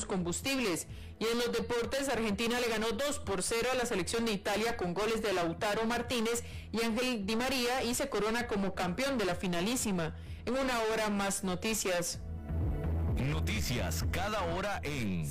los combustibles. Y en los deportes, Argentina le ganó 2 por 0 a la selección de Italia con goles de Lautaro Martínez y Ángel Di María y se corona como campeón de la finalísima. En una hora más noticias. Noticias cada hora en...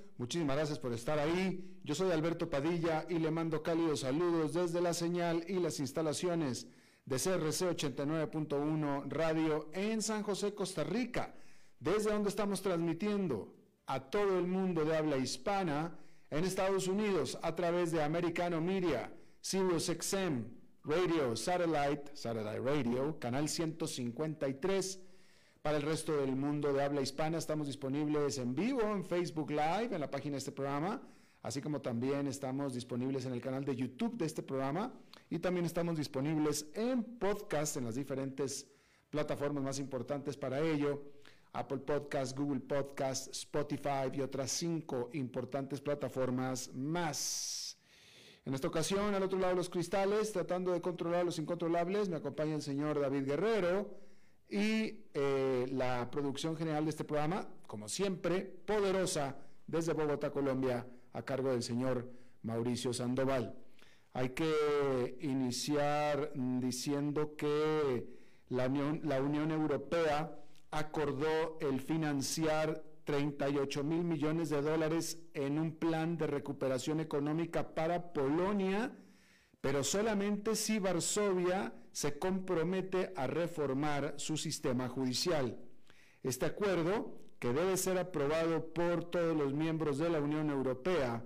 Muchísimas gracias por estar ahí. Yo soy Alberto Padilla y le mando cálidos saludos desde la señal y las instalaciones de CRC 89.1 Radio en San José, Costa Rica, desde donde estamos transmitiendo a todo el mundo de habla hispana en Estados Unidos a través de Americano Media, Sirius XM, Radio, Satellite, Satellite Radio, Canal 153 para el resto del mundo de habla hispana estamos disponibles en vivo en Facebook Live, en la página de este programa, así como también estamos disponibles en el canal de YouTube de este programa y también estamos disponibles en podcast en las diferentes plataformas más importantes para ello. Apple Podcast, Google Podcast, Spotify y otras cinco importantes plataformas más. En esta ocasión, al otro lado de los cristales, tratando de controlar los incontrolables, me acompaña el señor David Guerrero y eh, la producción general de este programa, como siempre, poderosa desde Bogotá, Colombia, a cargo del señor Mauricio Sandoval. Hay que iniciar diciendo que la Unión, la Unión Europea acordó el financiar 38 mil millones de dólares en un plan de recuperación económica para Polonia pero solamente si Varsovia se compromete a reformar su sistema judicial. Este acuerdo, que debe ser aprobado por todos los miembros de la Unión Europea,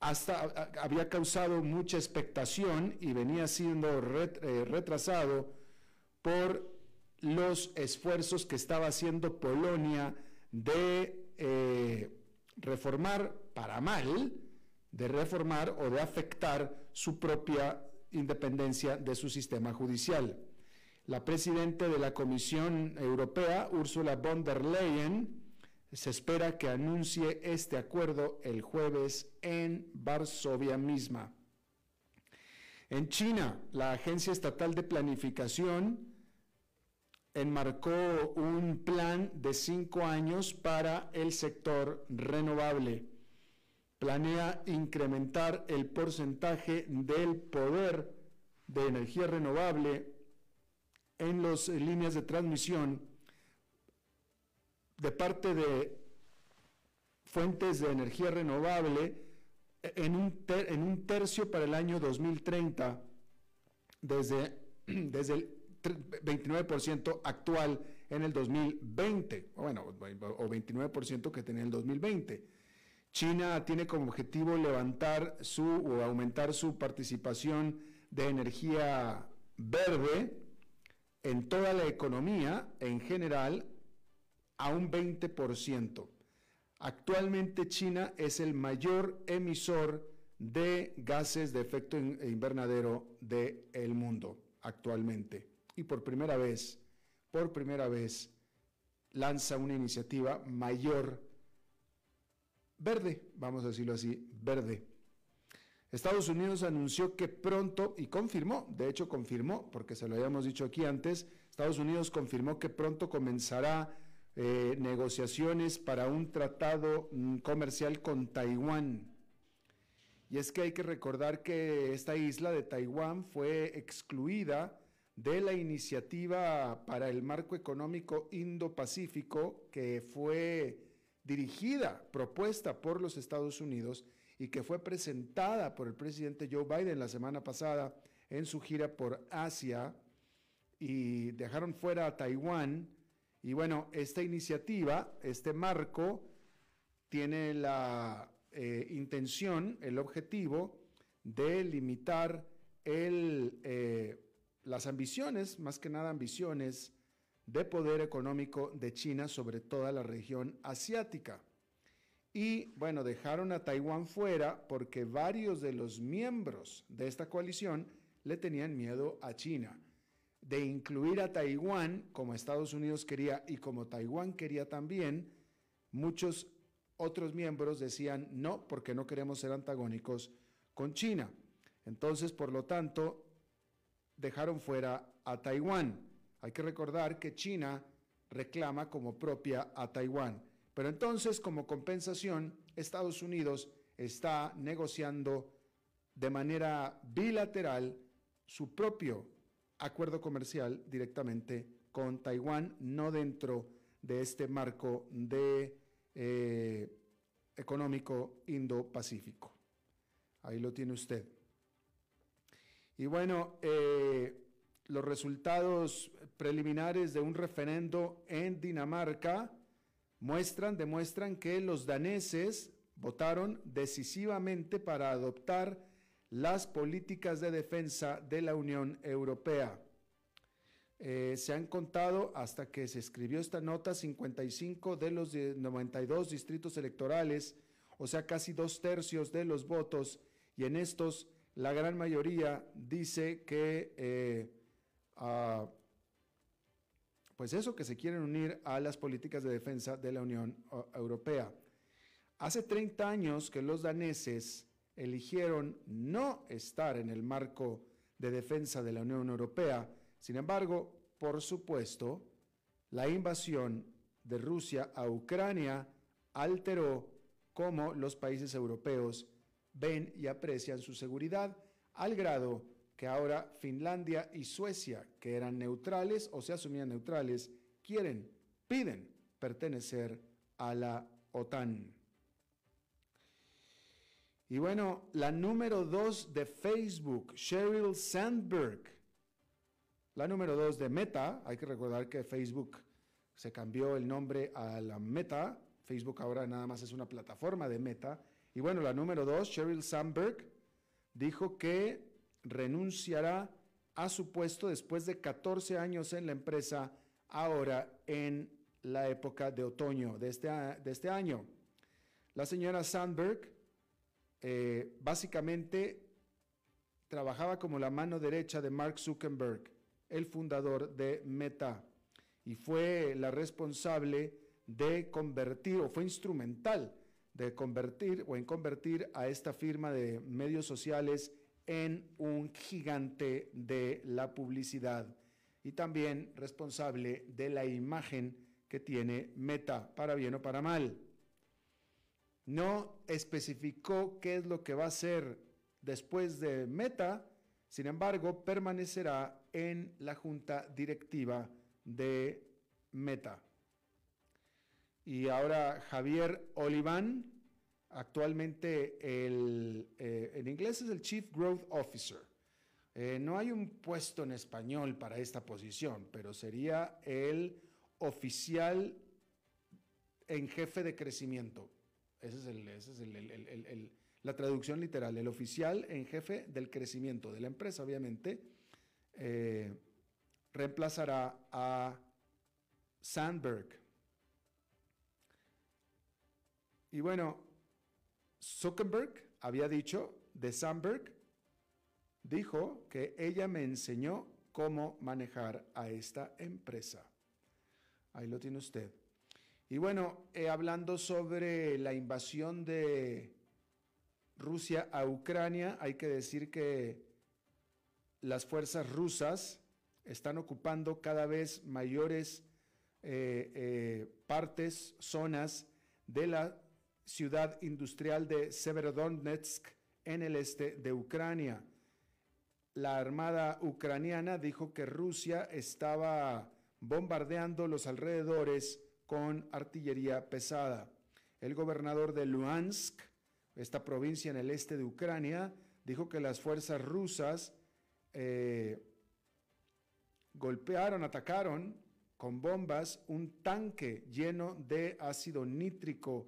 hasta había causado mucha expectación y venía siendo eh, retrasado por los esfuerzos que estaba haciendo Polonia de eh, reformar para mal de reformar o de afectar su propia independencia de su sistema judicial. La presidenta de la Comisión Europea, Ursula von der Leyen, se espera que anuncie este acuerdo el jueves en Varsovia misma. En China, la Agencia Estatal de Planificación enmarcó un plan de cinco años para el sector renovable planea incrementar el porcentaje del poder de energía renovable en las líneas de transmisión de parte de fuentes de energía renovable en un, en tercio para el año 2030 desde, desde el 29% actual en el 2020, bueno, o 29% que tenía el 2020. China tiene como objetivo levantar su o aumentar su participación de energía verde en toda la economía en general a un 20%. Actualmente China es el mayor emisor de gases de efecto invernadero del mundo actualmente. Y por primera vez, por primera vez, lanza una iniciativa mayor verde, vamos a decirlo así, verde. Estados Unidos anunció que pronto, y confirmó, de hecho confirmó, porque se lo habíamos dicho aquí antes, Estados Unidos confirmó que pronto comenzará eh, negociaciones para un tratado mm, comercial con Taiwán. Y es que hay que recordar que esta isla de Taiwán fue excluida de la iniciativa para el marco económico Indo-Pacífico que fue dirigida, propuesta por los Estados Unidos y que fue presentada por el presidente Joe Biden la semana pasada en su gira por Asia y dejaron fuera a Taiwán. Y bueno, esta iniciativa, este marco, tiene la eh, intención, el objetivo de limitar eh, las ambiciones, más que nada ambiciones, de poder económico de China sobre toda la región asiática. Y bueno, dejaron a Taiwán fuera porque varios de los miembros de esta coalición le tenían miedo a China. De incluir a Taiwán, como Estados Unidos quería y como Taiwán quería también, muchos otros miembros decían no, porque no queremos ser antagónicos con China. Entonces, por lo tanto, dejaron fuera a Taiwán. Hay que recordar que China reclama como propia a Taiwán. Pero entonces, como compensación, Estados Unidos está negociando de manera bilateral su propio acuerdo comercial directamente con Taiwán, no dentro de este marco de eh, económico Indo-Pacífico. Ahí lo tiene usted. Y bueno, eh, los resultados preliminares de un referendo en Dinamarca muestran, demuestran que los daneses votaron decisivamente para adoptar las políticas de defensa de la Unión Europea. Eh, se han contado hasta que se escribió esta nota 55 de los 92 distritos electorales, o sea, casi dos tercios de los votos, y en estos la gran mayoría dice que eh, pues eso, que se quieren unir a las políticas de defensa de la Unión Europea. Hace 30 años que los daneses eligieron no estar en el marco de defensa de la Unión Europea. Sin embargo, por supuesto, la invasión de Rusia a Ucrania alteró cómo los países europeos ven y aprecian su seguridad al grado que ahora Finlandia y Suecia, que eran neutrales o se asumían neutrales, quieren, piden pertenecer a la OTAN. Y bueno, la número dos de Facebook, Sheryl Sandberg. La número dos de Meta, hay que recordar que Facebook se cambió el nombre a la Meta. Facebook ahora nada más es una plataforma de Meta. Y bueno, la número dos, Sheryl Sandberg, dijo que renunciará a su puesto después de 14 años en la empresa, ahora en la época de otoño de este, de este año. La señora Sandberg eh, básicamente trabajaba como la mano derecha de Mark Zuckerberg, el fundador de Meta, y fue la responsable de convertir, o fue instrumental de convertir o en convertir a esta firma de medios sociales en un gigante de la publicidad y también responsable de la imagen que tiene Meta, para bien o para mal. No especificó qué es lo que va a hacer después de Meta, sin embargo, permanecerá en la junta directiva de Meta. Y ahora Javier Oliván, Actualmente el, eh, en inglés es el Chief Growth Officer. Eh, no hay un puesto en español para esta posición, pero sería el oficial en jefe de crecimiento. Esa es, la traducción literal, el oficial en jefe del crecimiento de la empresa, obviamente, eh, reemplazará a Sandberg. Y bueno, Zuckerberg había dicho de Sandberg, dijo que ella me enseñó cómo manejar a esta empresa. Ahí lo tiene usted. Y bueno, eh, hablando sobre la invasión de Rusia a Ucrania, hay que decir que las fuerzas rusas están ocupando cada vez mayores eh, eh, partes, zonas de la ciudad industrial de Severodonetsk en el este de Ucrania. La Armada ucraniana dijo que Rusia estaba bombardeando los alrededores con artillería pesada. El gobernador de Luhansk, esta provincia en el este de Ucrania, dijo que las fuerzas rusas eh, golpearon, atacaron con bombas un tanque lleno de ácido nítrico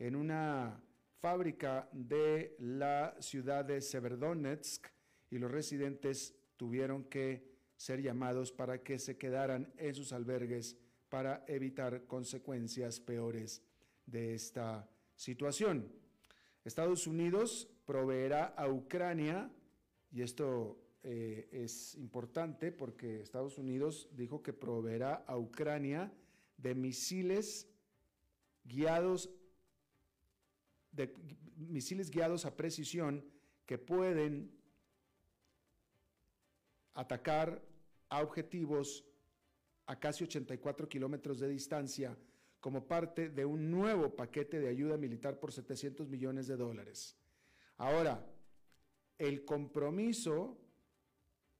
en una fábrica de la ciudad de Severdonetsk y los residentes tuvieron que ser llamados para que se quedaran en sus albergues para evitar consecuencias peores de esta situación. Estados Unidos proveerá a Ucrania, y esto eh, es importante porque Estados Unidos dijo que proveerá a Ucrania de misiles guiados de misiles guiados a precisión que pueden atacar a objetivos a casi 84 kilómetros de distancia como parte de un nuevo paquete de ayuda militar por 700 millones de dólares. Ahora, el compromiso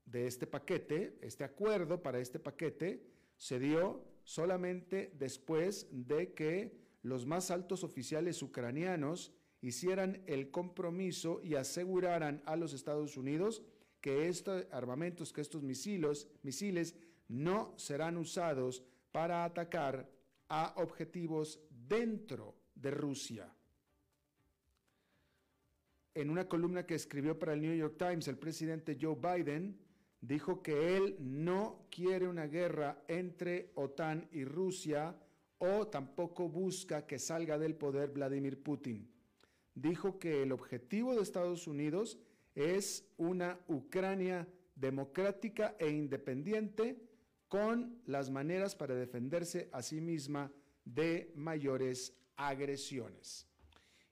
de este paquete, este acuerdo para este paquete, se dio solamente después de que los más altos oficiales ucranianos hicieran el compromiso y aseguraran a los Estados Unidos que estos armamentos, que estos misiles, misiles no serán usados para atacar a objetivos dentro de Rusia. En una columna que escribió para el New York Times, el presidente Joe Biden dijo que él no quiere una guerra entre OTAN y Rusia o tampoco busca que salga del poder Vladimir Putin. Dijo que el objetivo de Estados Unidos es una Ucrania democrática e independiente con las maneras para defenderse a sí misma de mayores agresiones.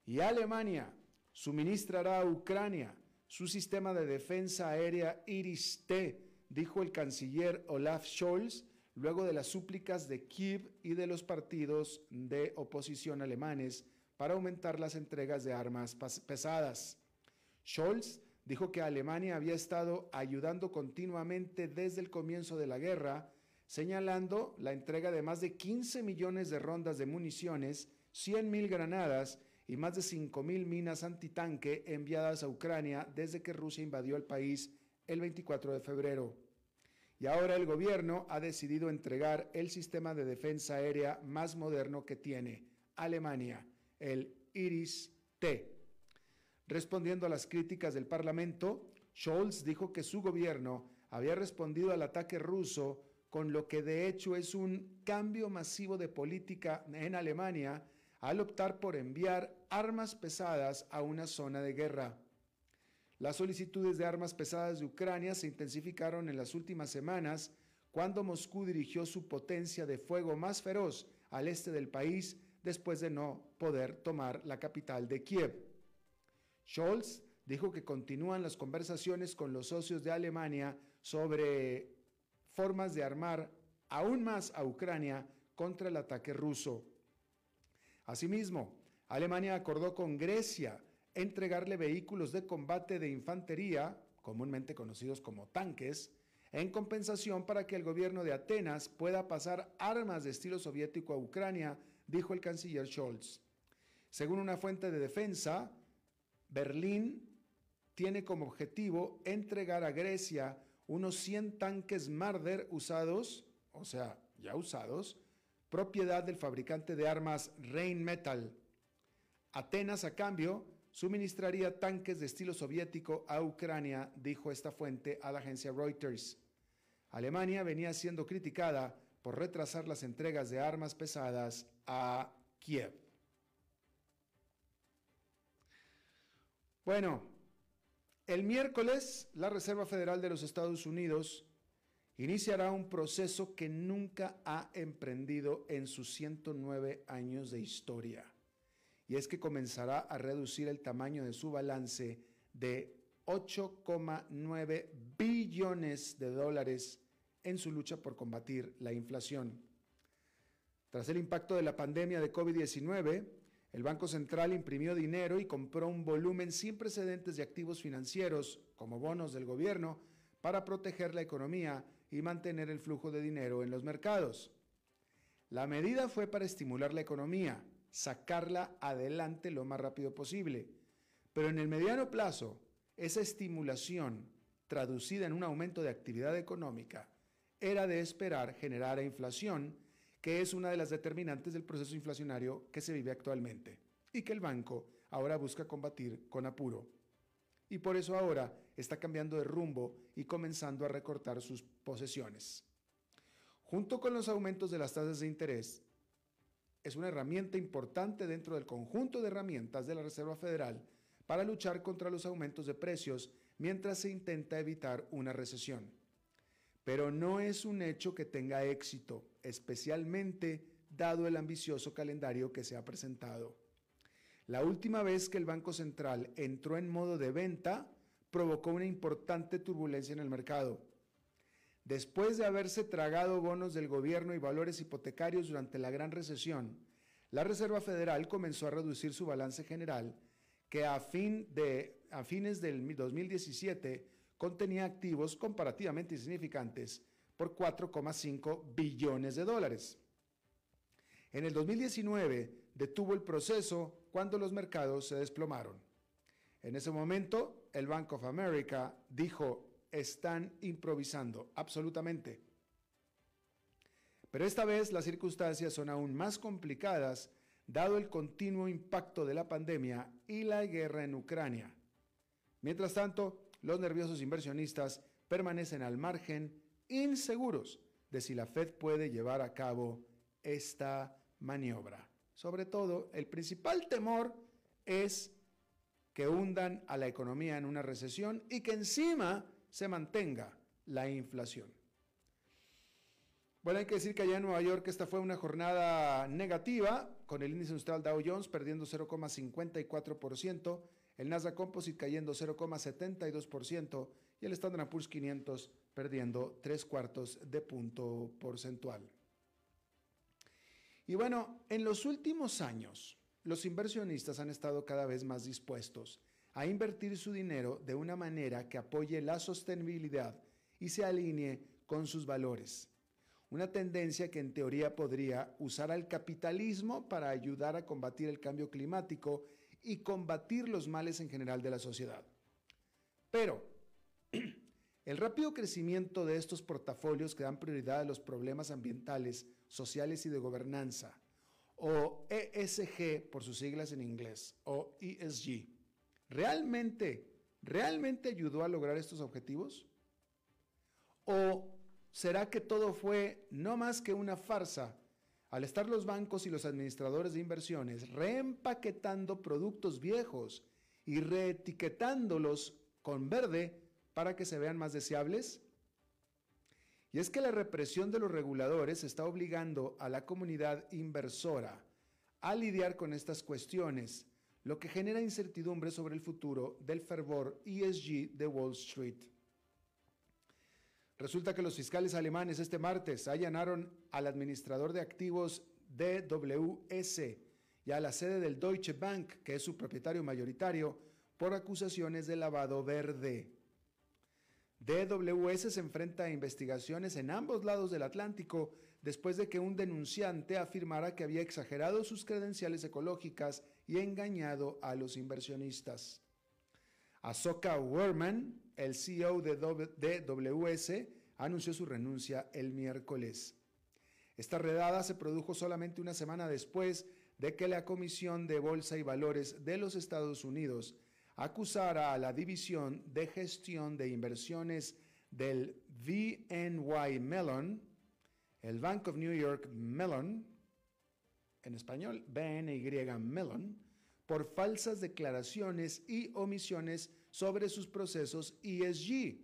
Y Alemania suministrará a Ucrania su sistema de defensa aérea Iris-T, dijo el canciller Olaf Scholz, luego de las súplicas de Kiev y de los partidos de oposición alemanes para aumentar las entregas de armas pesadas. Scholz dijo que Alemania había estado ayudando continuamente desde el comienzo de la guerra, señalando la entrega de más de 15 millones de rondas de municiones, 100 mil granadas y más de 5 mil minas antitanque enviadas a Ucrania desde que Rusia invadió el país el 24 de febrero. Y ahora el gobierno ha decidido entregar el sistema de defensa aérea más moderno que tiene Alemania, el Iris-T. Respondiendo a las críticas del Parlamento, Scholz dijo que su gobierno había respondido al ataque ruso con lo que de hecho es un cambio masivo de política en Alemania al optar por enviar armas pesadas a una zona de guerra. Las solicitudes de armas pesadas de Ucrania se intensificaron en las últimas semanas cuando Moscú dirigió su potencia de fuego más feroz al este del país después de no poder tomar la capital de Kiev. Scholz dijo que continúan las conversaciones con los socios de Alemania sobre formas de armar aún más a Ucrania contra el ataque ruso. Asimismo, Alemania acordó con Grecia entregarle vehículos de combate de infantería, comúnmente conocidos como tanques, en compensación para que el gobierno de Atenas pueda pasar armas de estilo soviético a Ucrania, dijo el canciller Scholz. Según una fuente de defensa, Berlín tiene como objetivo entregar a Grecia unos 100 tanques Marder usados, o sea, ya usados, propiedad del fabricante de armas Rheinmetall. Atenas, a cambio, suministraría tanques de estilo soviético a Ucrania, dijo esta fuente a la agencia Reuters. Alemania venía siendo criticada por retrasar las entregas de armas pesadas a Kiev. Bueno, el miércoles la Reserva Federal de los Estados Unidos iniciará un proceso que nunca ha emprendido en sus 109 años de historia. Y es que comenzará a reducir el tamaño de su balance de 8,9 billones de dólares en su lucha por combatir la inflación. Tras el impacto de la pandemia de COVID-19, el Banco Central imprimió dinero y compró un volumen sin precedentes de activos financieros, como bonos del gobierno, para proteger la economía y mantener el flujo de dinero en los mercados. La medida fue para estimular la economía, sacarla adelante lo más rápido posible. Pero en el mediano plazo, esa estimulación, traducida en un aumento de actividad económica, era de esperar generar inflación, que es una de las determinantes del proceso inflacionario que se vive actualmente y que el banco ahora busca combatir con apuro. Y por eso ahora está cambiando de rumbo y comenzando a recortar sus posesiones. Junto con los aumentos de las tasas de interés, es una herramienta importante dentro del conjunto de herramientas de la Reserva Federal para luchar contra los aumentos de precios mientras se intenta evitar una recesión. Pero no es un hecho que tenga éxito, especialmente dado el ambicioso calendario que se ha presentado. La última vez que el Banco Central entró en modo de venta provocó una importante turbulencia en el mercado. Después de haberse tragado bonos del gobierno y valores hipotecarios durante la gran recesión, la Reserva Federal comenzó a reducir su balance general, que a, fin de, a fines del 2017 contenía activos comparativamente insignificantes por 4,5 billones de dólares. En el 2019 detuvo el proceso cuando los mercados se desplomaron. En ese momento, el Bank of America dijo están improvisando, absolutamente. Pero esta vez las circunstancias son aún más complicadas dado el continuo impacto de la pandemia y la guerra en Ucrania. Mientras tanto, los nerviosos inversionistas permanecen al margen, inseguros de si la Fed puede llevar a cabo esta maniobra. Sobre todo, el principal temor es que hundan a la economía en una recesión y que encima se mantenga la inflación. Bueno, hay que decir que allá en Nueva York esta fue una jornada negativa, con el índice industrial Dow Jones perdiendo 0,54%, el Nasdaq Composite cayendo 0,72% y el Standard Poor's 500 perdiendo 3 cuartos de punto porcentual. Y bueno, en los últimos años, los inversionistas han estado cada vez más dispuestos a invertir su dinero de una manera que apoye la sostenibilidad y se alinee con sus valores. Una tendencia que en teoría podría usar al capitalismo para ayudar a combatir el cambio climático y combatir los males en general de la sociedad. Pero el rápido crecimiento de estos portafolios que dan prioridad a los problemas ambientales, sociales y de gobernanza, o ESG por sus siglas en inglés, o ESG, ¿realmente, realmente ayudó a lograr estos objetivos? ¿O será que todo fue no más que una farsa al estar los bancos y los administradores de inversiones reempaquetando productos viejos y reetiquetándolos con verde para que se vean más deseables? Y es que la represión de los reguladores está obligando a la comunidad inversora a lidiar con estas cuestiones lo que genera incertidumbre sobre el futuro del fervor ESG de Wall Street. Resulta que los fiscales alemanes este martes allanaron al administrador de activos DWS y a la sede del Deutsche Bank, que es su propietario mayoritario, por acusaciones de lavado verde. DWS se enfrenta a investigaciones en ambos lados del Atlántico después de que un denunciante afirmara que había exagerado sus credenciales ecológicas y engañado a los inversionistas. Asoka Werman, el CEO de DWS, anunció su renuncia el miércoles. Esta redada se produjo solamente una semana después de que la Comisión de Bolsa y Valores de los Estados Unidos acusara a la División de Gestión de Inversiones del VNY Mellon, el Bank of New York Mellon, en español BNY Mellon, por falsas declaraciones y omisiones sobre sus procesos ESG.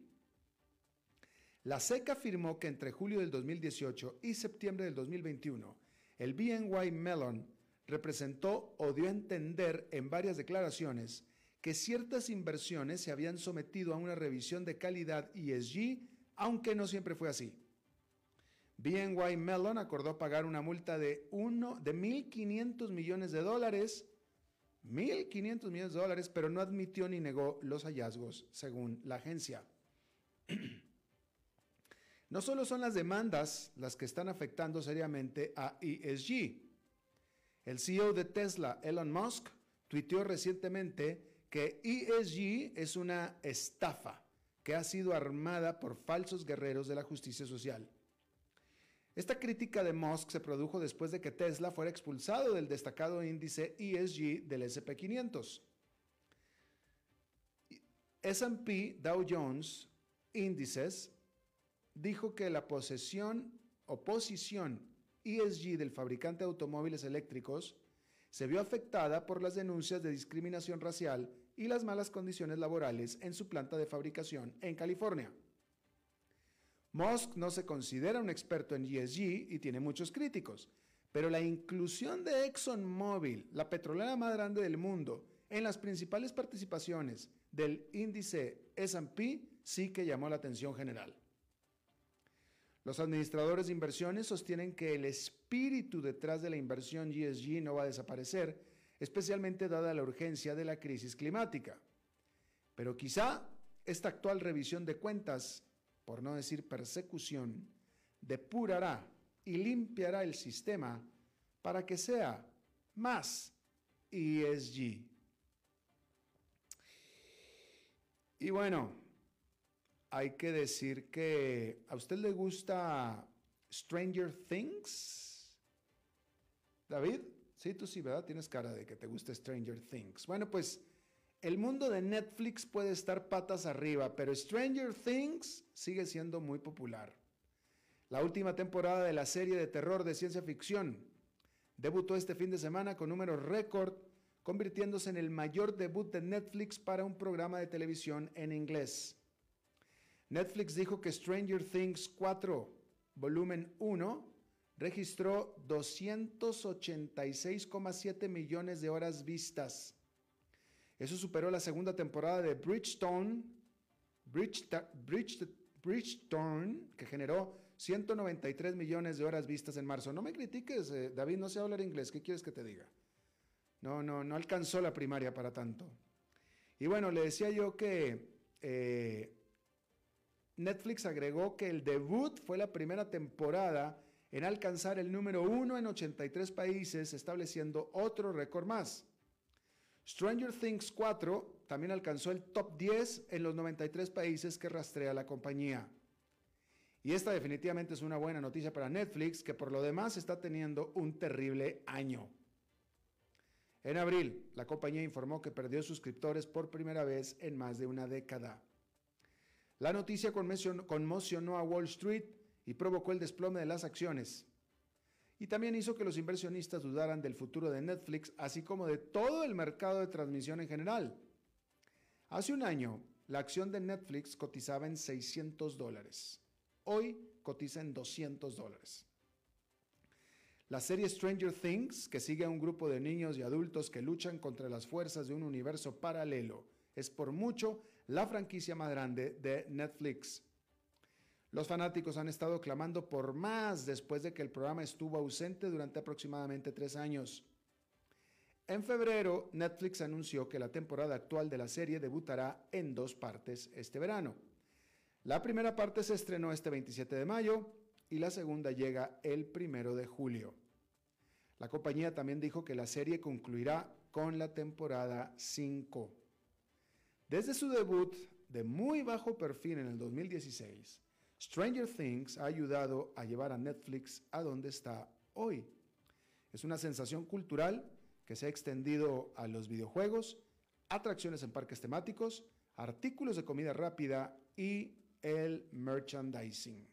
La SEC afirmó que entre julio del 2018 y septiembre del 2021, el BNY Mellon representó o dio a entender en varias declaraciones que ciertas inversiones se habían sometido a una revisión de calidad ESG, aunque no siempre fue así. BNY Mellon acordó pagar una multa de, uno, de 1.500 millones de dólares, 1.500 millones de dólares, pero no admitió ni negó los hallazgos, según la agencia. No solo son las demandas las que están afectando seriamente a ESG. El CEO de Tesla, Elon Musk, tuiteó recientemente que ESG es una estafa que ha sido armada por falsos guerreros de la justicia social. Esta crítica de Musk se produjo después de que Tesla fuera expulsado del destacado índice ESG del SP500. SP Dow Jones Índices dijo que la posesión o posición ESG del fabricante de automóviles eléctricos se vio afectada por las denuncias de discriminación racial y las malas condiciones laborales en su planta de fabricación en California. Musk no se considera un experto en ESG y tiene muchos críticos, pero la inclusión de ExxonMobil, la petrolera más grande del mundo, en las principales participaciones del índice SP sí que llamó la atención general. Los administradores de inversiones sostienen que el espíritu detrás de la inversión ESG no va a desaparecer, especialmente dada la urgencia de la crisis climática. Pero quizá esta actual revisión de cuentas, por no decir persecución, depurará y limpiará el sistema para que sea más ESG. Y bueno, hay que decir que a usted le gusta Stranger Things. David, sí, tú sí, ¿verdad? Tienes cara de que te gusta Stranger Things. Bueno, pues el mundo de Netflix puede estar patas arriba, pero Stranger Things sigue siendo muy popular. La última temporada de la serie de terror de ciencia ficción debutó este fin de semana con números récord, convirtiéndose en el mayor debut de Netflix para un programa de televisión en inglés. Netflix dijo que Stranger Things 4, volumen 1, registró 286,7 millones de horas vistas. Eso superó la segunda temporada de Bridgestone, Bridgestone, que generó 193 millones de horas vistas en marzo. No me critiques, eh, David, no sé hablar inglés, ¿qué quieres que te diga? No, no, no alcanzó la primaria para tanto. Y bueno, le decía yo que eh, Netflix agregó que el debut fue la primera temporada en alcanzar el número uno en 83 países, estableciendo otro récord más. Stranger Things 4 también alcanzó el top 10 en los 93 países que rastrea la compañía. Y esta definitivamente es una buena noticia para Netflix, que por lo demás está teniendo un terrible año. En abril, la compañía informó que perdió suscriptores por primera vez en más de una década. La noticia conmocionó a Wall Street y provocó el desplome de las acciones. Y también hizo que los inversionistas dudaran del futuro de Netflix, así como de todo el mercado de transmisión en general. Hace un año, la acción de Netflix cotizaba en 600 dólares. Hoy cotiza en 200 dólares. La serie Stranger Things, que sigue a un grupo de niños y adultos que luchan contra las fuerzas de un universo paralelo, es por mucho la franquicia más grande de Netflix. Los fanáticos han estado clamando por más después de que el programa estuvo ausente durante aproximadamente tres años. En febrero, Netflix anunció que la temporada actual de la serie debutará en dos partes este verano. La primera parte se estrenó este 27 de mayo y la segunda llega el primero de julio. La compañía también dijo que la serie concluirá con la temporada 5. Desde su debut de muy bajo perfil en el 2016, Stranger Things ha ayudado a llevar a Netflix a donde está hoy. Es una sensación cultural que se ha extendido a los videojuegos, atracciones en parques temáticos, artículos de comida rápida y el merchandising.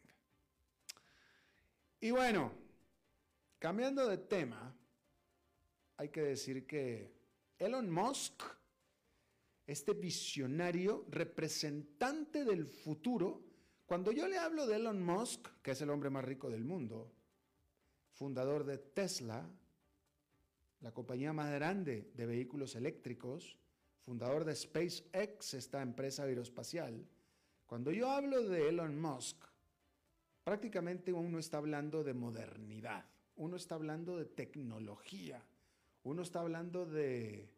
Y bueno, cambiando de tema, hay que decir que Elon Musk este visionario, representante del futuro. Cuando yo le hablo de Elon Musk, que es el hombre más rico del mundo, fundador de Tesla, la compañía más grande de vehículos eléctricos, fundador de SpaceX, esta empresa aeroespacial, cuando yo hablo de Elon Musk, prácticamente uno está hablando de modernidad, uno está hablando de tecnología, uno está hablando de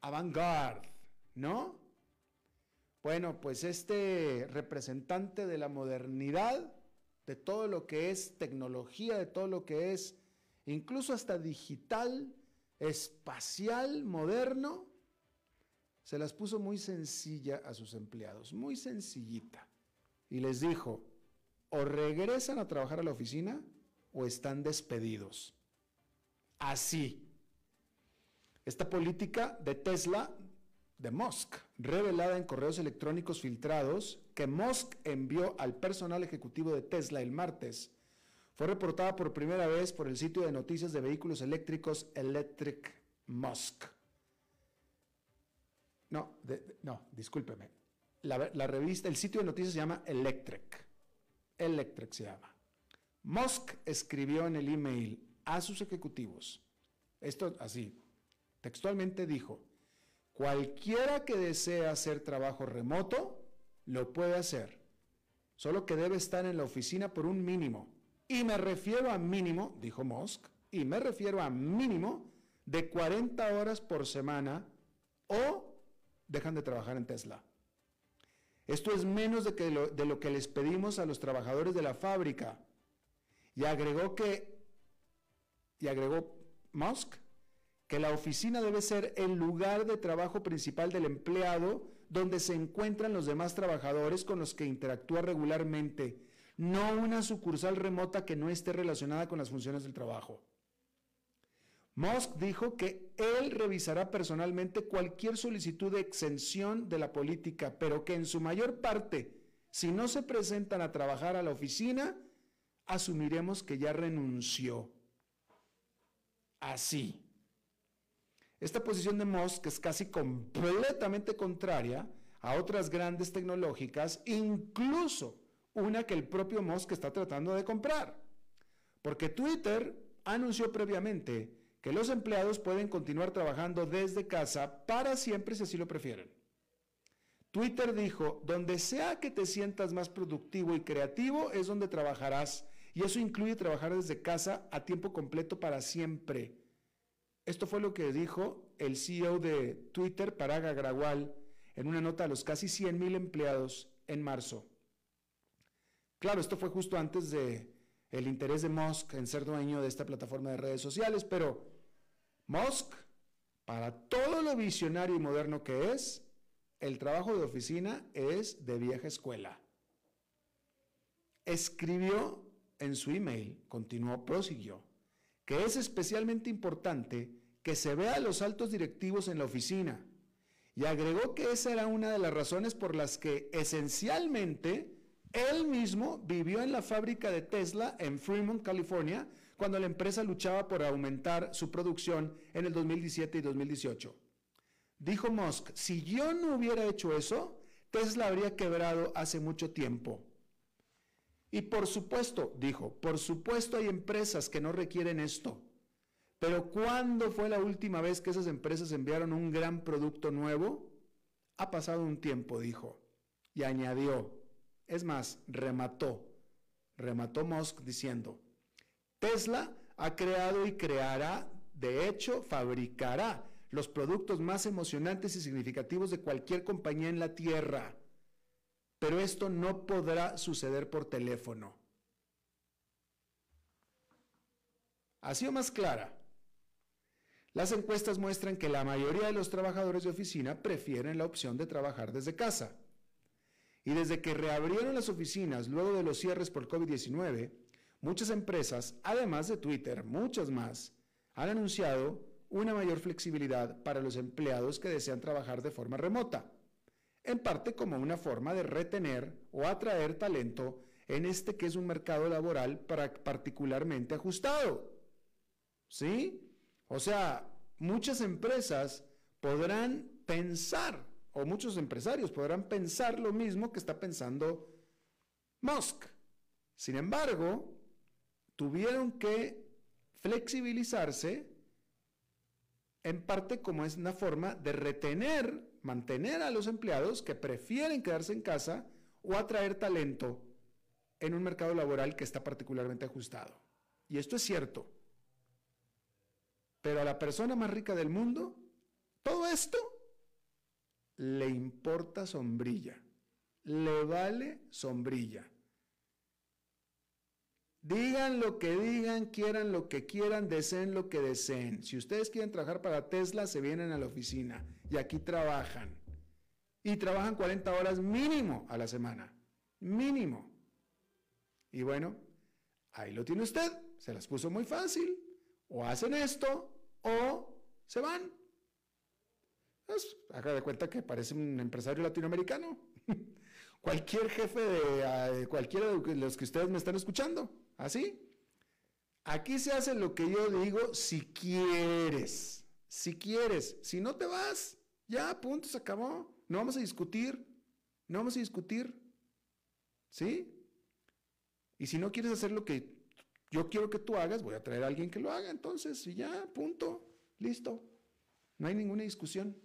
avant-garde, ¿no? Bueno, pues este representante de la modernidad, de todo lo que es tecnología, de todo lo que es incluso hasta digital, espacial, moderno, se las puso muy sencilla a sus empleados, muy sencillita. Y les dijo, o regresan a trabajar a la oficina o están despedidos. Así. Esta política de Tesla, de Musk, revelada en correos electrónicos filtrados que Musk envió al personal ejecutivo de Tesla el martes, fue reportada por primera vez por el sitio de noticias de vehículos eléctricos Electric Musk. No, no, discúlpeme. La, la, revista, el sitio de noticias se llama Electric. Electric se llama. Musk escribió en el email a sus ejecutivos, esto así, textualmente dijo, cualquiera que desee hacer trabajo remoto, lo puede hacer, solo que debe estar en la oficina por un mínimo y me refiero a mínimo, dijo Musk, y me refiero a mínimo de 40 horas por semana o dejan de trabajar en Tesla. Esto es menos de, lo, de lo que les pedimos a los trabajadores de la fábrica. Y agregó que, y agregó Musk, que la oficina debe ser el lugar de trabajo principal del empleado donde se encuentran los demás trabajadores con los que interactúa regularmente no una sucursal remota que no esté relacionada con las funciones del trabajo. Musk dijo que él revisará personalmente cualquier solicitud de exención de la política, pero que en su mayor parte, si no se presentan a trabajar a la oficina, asumiremos que ya renunció. Así. Esta posición de Musk es casi completamente contraria a otras grandes tecnológicas, incluso una que el propio Musk está tratando de comprar. Porque Twitter anunció previamente que los empleados pueden continuar trabajando desde casa para siempre si así lo prefieren. Twitter dijo, donde sea que te sientas más productivo y creativo es donde trabajarás. Y eso incluye trabajar desde casa a tiempo completo para siempre. Esto fue lo que dijo el CEO de Twitter, Parag Agrawal, en una nota a los casi 100.000 empleados en marzo. Claro, esto fue justo antes de el interés de Musk en ser dueño de esta plataforma de redes sociales, pero Musk, para todo lo visionario y moderno que es, el trabajo de oficina es de vieja escuela. Escribió en su email, continuó, prosiguió, que es especialmente importante que se vea a los altos directivos en la oficina y agregó que esa era una de las razones por las que esencialmente él mismo vivió en la fábrica de Tesla en Fremont, California, cuando la empresa luchaba por aumentar su producción en el 2017 y 2018. Dijo Musk, si yo no hubiera hecho eso, Tesla habría quebrado hace mucho tiempo. Y por supuesto, dijo, por supuesto hay empresas que no requieren esto. Pero ¿cuándo fue la última vez que esas empresas enviaron un gran producto nuevo? Ha pasado un tiempo, dijo. Y añadió, es más, remató, remató Musk diciendo, Tesla ha creado y creará, de hecho, fabricará los productos más emocionantes y significativos de cualquier compañía en la Tierra. Pero esto no podrá suceder por teléfono. Ha sido más clara. Las encuestas muestran que la mayoría de los trabajadores de oficina prefieren la opción de trabajar desde casa. Y desde que reabrieron las oficinas luego de los cierres por COVID-19, muchas empresas, además de Twitter, muchas más, han anunciado una mayor flexibilidad para los empleados que desean trabajar de forma remota, en parte como una forma de retener o atraer talento en este que es un mercado laboral particularmente ajustado. ¿Sí? O sea, muchas empresas podrán pensar o muchos empresarios podrán pensar lo mismo que está pensando Musk. Sin embargo, tuvieron que flexibilizarse en parte como es una forma de retener, mantener a los empleados que prefieren quedarse en casa o atraer talento en un mercado laboral que está particularmente ajustado. Y esto es cierto. Pero a la persona más rica del mundo, todo esto le importa sombrilla, le vale sombrilla. Digan lo que digan, quieran lo que quieran, deseen lo que deseen. Si ustedes quieren trabajar para Tesla, se vienen a la oficina y aquí trabajan. Y trabajan 40 horas mínimo a la semana. Mínimo. Y bueno, ahí lo tiene usted. Se las puso muy fácil. O hacen esto o se van. Pues, haga de cuenta que parece un empresario latinoamericano. Cualquier jefe de, ah, de cualquiera de los que ustedes me están escuchando. ¿Así? Aquí se hace lo que yo digo si quieres. Si quieres. Si no te vas, ya, punto, se acabó. No vamos a discutir. No vamos a discutir. ¿Sí? Y si no quieres hacer lo que yo quiero que tú hagas, voy a traer a alguien que lo haga. Entonces, y ya, punto. Listo. No hay ninguna discusión.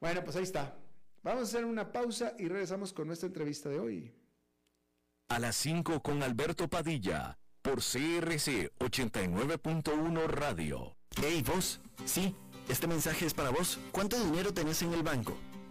Bueno, pues ahí está. Vamos a hacer una pausa y regresamos con nuestra entrevista de hoy a las 5 con Alberto Padilla por CRC 89.1 Radio. Hey, vos. Sí, este mensaje es para vos. ¿Cuánto dinero tenés en el banco?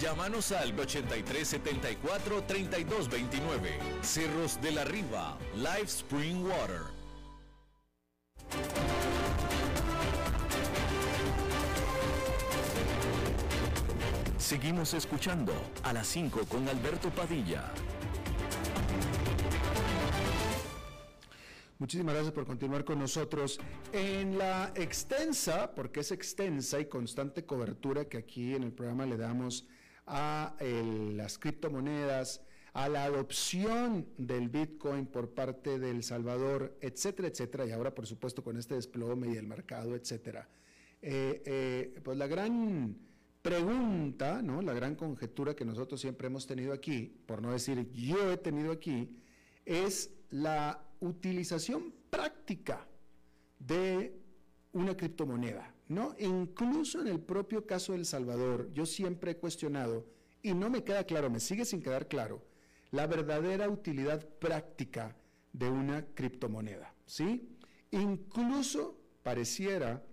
Llámanos al 8374 3229. Cerros de la Riva, Live Spring Water. Seguimos escuchando a las 5 con Alberto Padilla. Muchísimas gracias por continuar con nosotros en la extensa, porque es extensa y constante cobertura que aquí en el programa le damos a las criptomonedas, a la adopción del Bitcoin por parte de El Salvador, etcétera, etcétera, y ahora por supuesto con este desplome y el mercado, etcétera. Eh, eh, pues la gran pregunta, ¿no? la gran conjetura que nosotros siempre hemos tenido aquí, por no decir yo he tenido aquí, es la utilización práctica de una criptomoneda, ¿no? incluso en el propio caso de El Salvador, yo siempre he cuestionado, y no me queda claro, me sigue sin quedar claro, la verdadera utilidad práctica de una criptomoneda, ¿sí? Incluso pareciera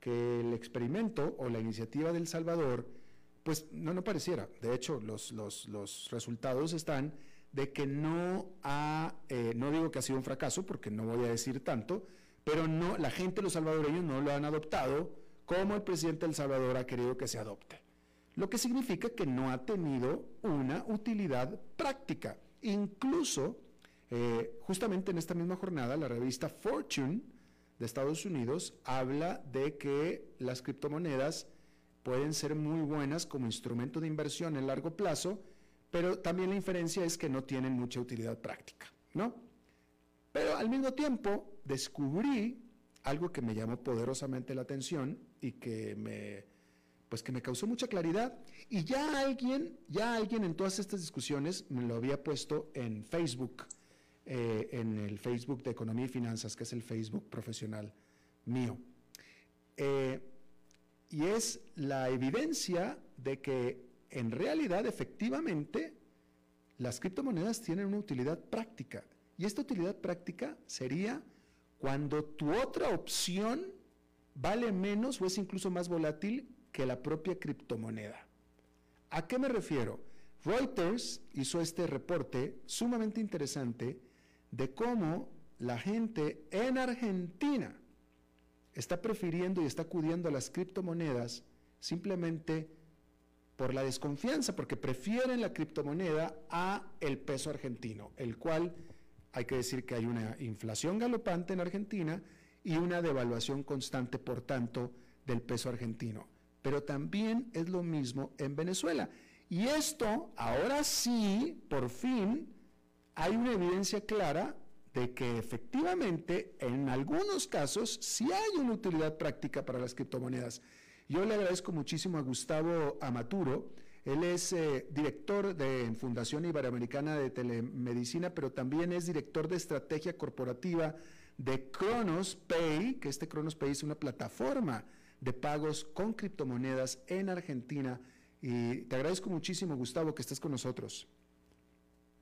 que el experimento o la iniciativa del Salvador, pues no, no pareciera, de hecho los, los, resultados están de que no ha, eh, no digo que ha sido un fracaso, porque no voy a decir tanto, pero no, la gente, los salvadoreños no lo han adoptado como el presidente del Salvador ha querido que se adopte lo que significa que no ha tenido una utilidad práctica. Incluso, eh, justamente en esta misma jornada, la revista Fortune de Estados Unidos habla de que las criptomonedas pueden ser muy buenas como instrumento de inversión en largo plazo, pero también la inferencia es que no tienen mucha utilidad práctica, ¿no? Pero al mismo tiempo descubrí algo que me llamó poderosamente la atención y que me pues que me causó mucha claridad y ya alguien, ya alguien en todas estas discusiones me lo había puesto en Facebook, eh, en el Facebook de Economía y Finanzas, que es el Facebook profesional mío. Eh, y es la evidencia de que en realidad, efectivamente, las criptomonedas tienen una utilidad práctica. Y esta utilidad práctica sería cuando tu otra opción vale menos o es incluso más volátil que la propia criptomoneda. ¿A qué me refiero? Reuters hizo este reporte sumamente interesante de cómo la gente en Argentina está prefiriendo y está acudiendo a las criptomonedas simplemente por la desconfianza, porque prefieren la criptomoneda a el peso argentino, el cual hay que decir que hay una inflación galopante en Argentina y una devaluación constante, por tanto, del peso argentino. Pero también es lo mismo en Venezuela. Y esto, ahora sí, por fin, hay una evidencia clara de que efectivamente en algunos casos sí hay una utilidad práctica para las criptomonedas. Yo le agradezco muchísimo a Gustavo Amaturo, él es eh, director de Fundación Iberoamericana de Telemedicina, pero también es director de estrategia corporativa de Cronos Pay, que este Cronos Pay es una plataforma de pagos con criptomonedas en Argentina. Y te agradezco muchísimo, Gustavo, que estés con nosotros.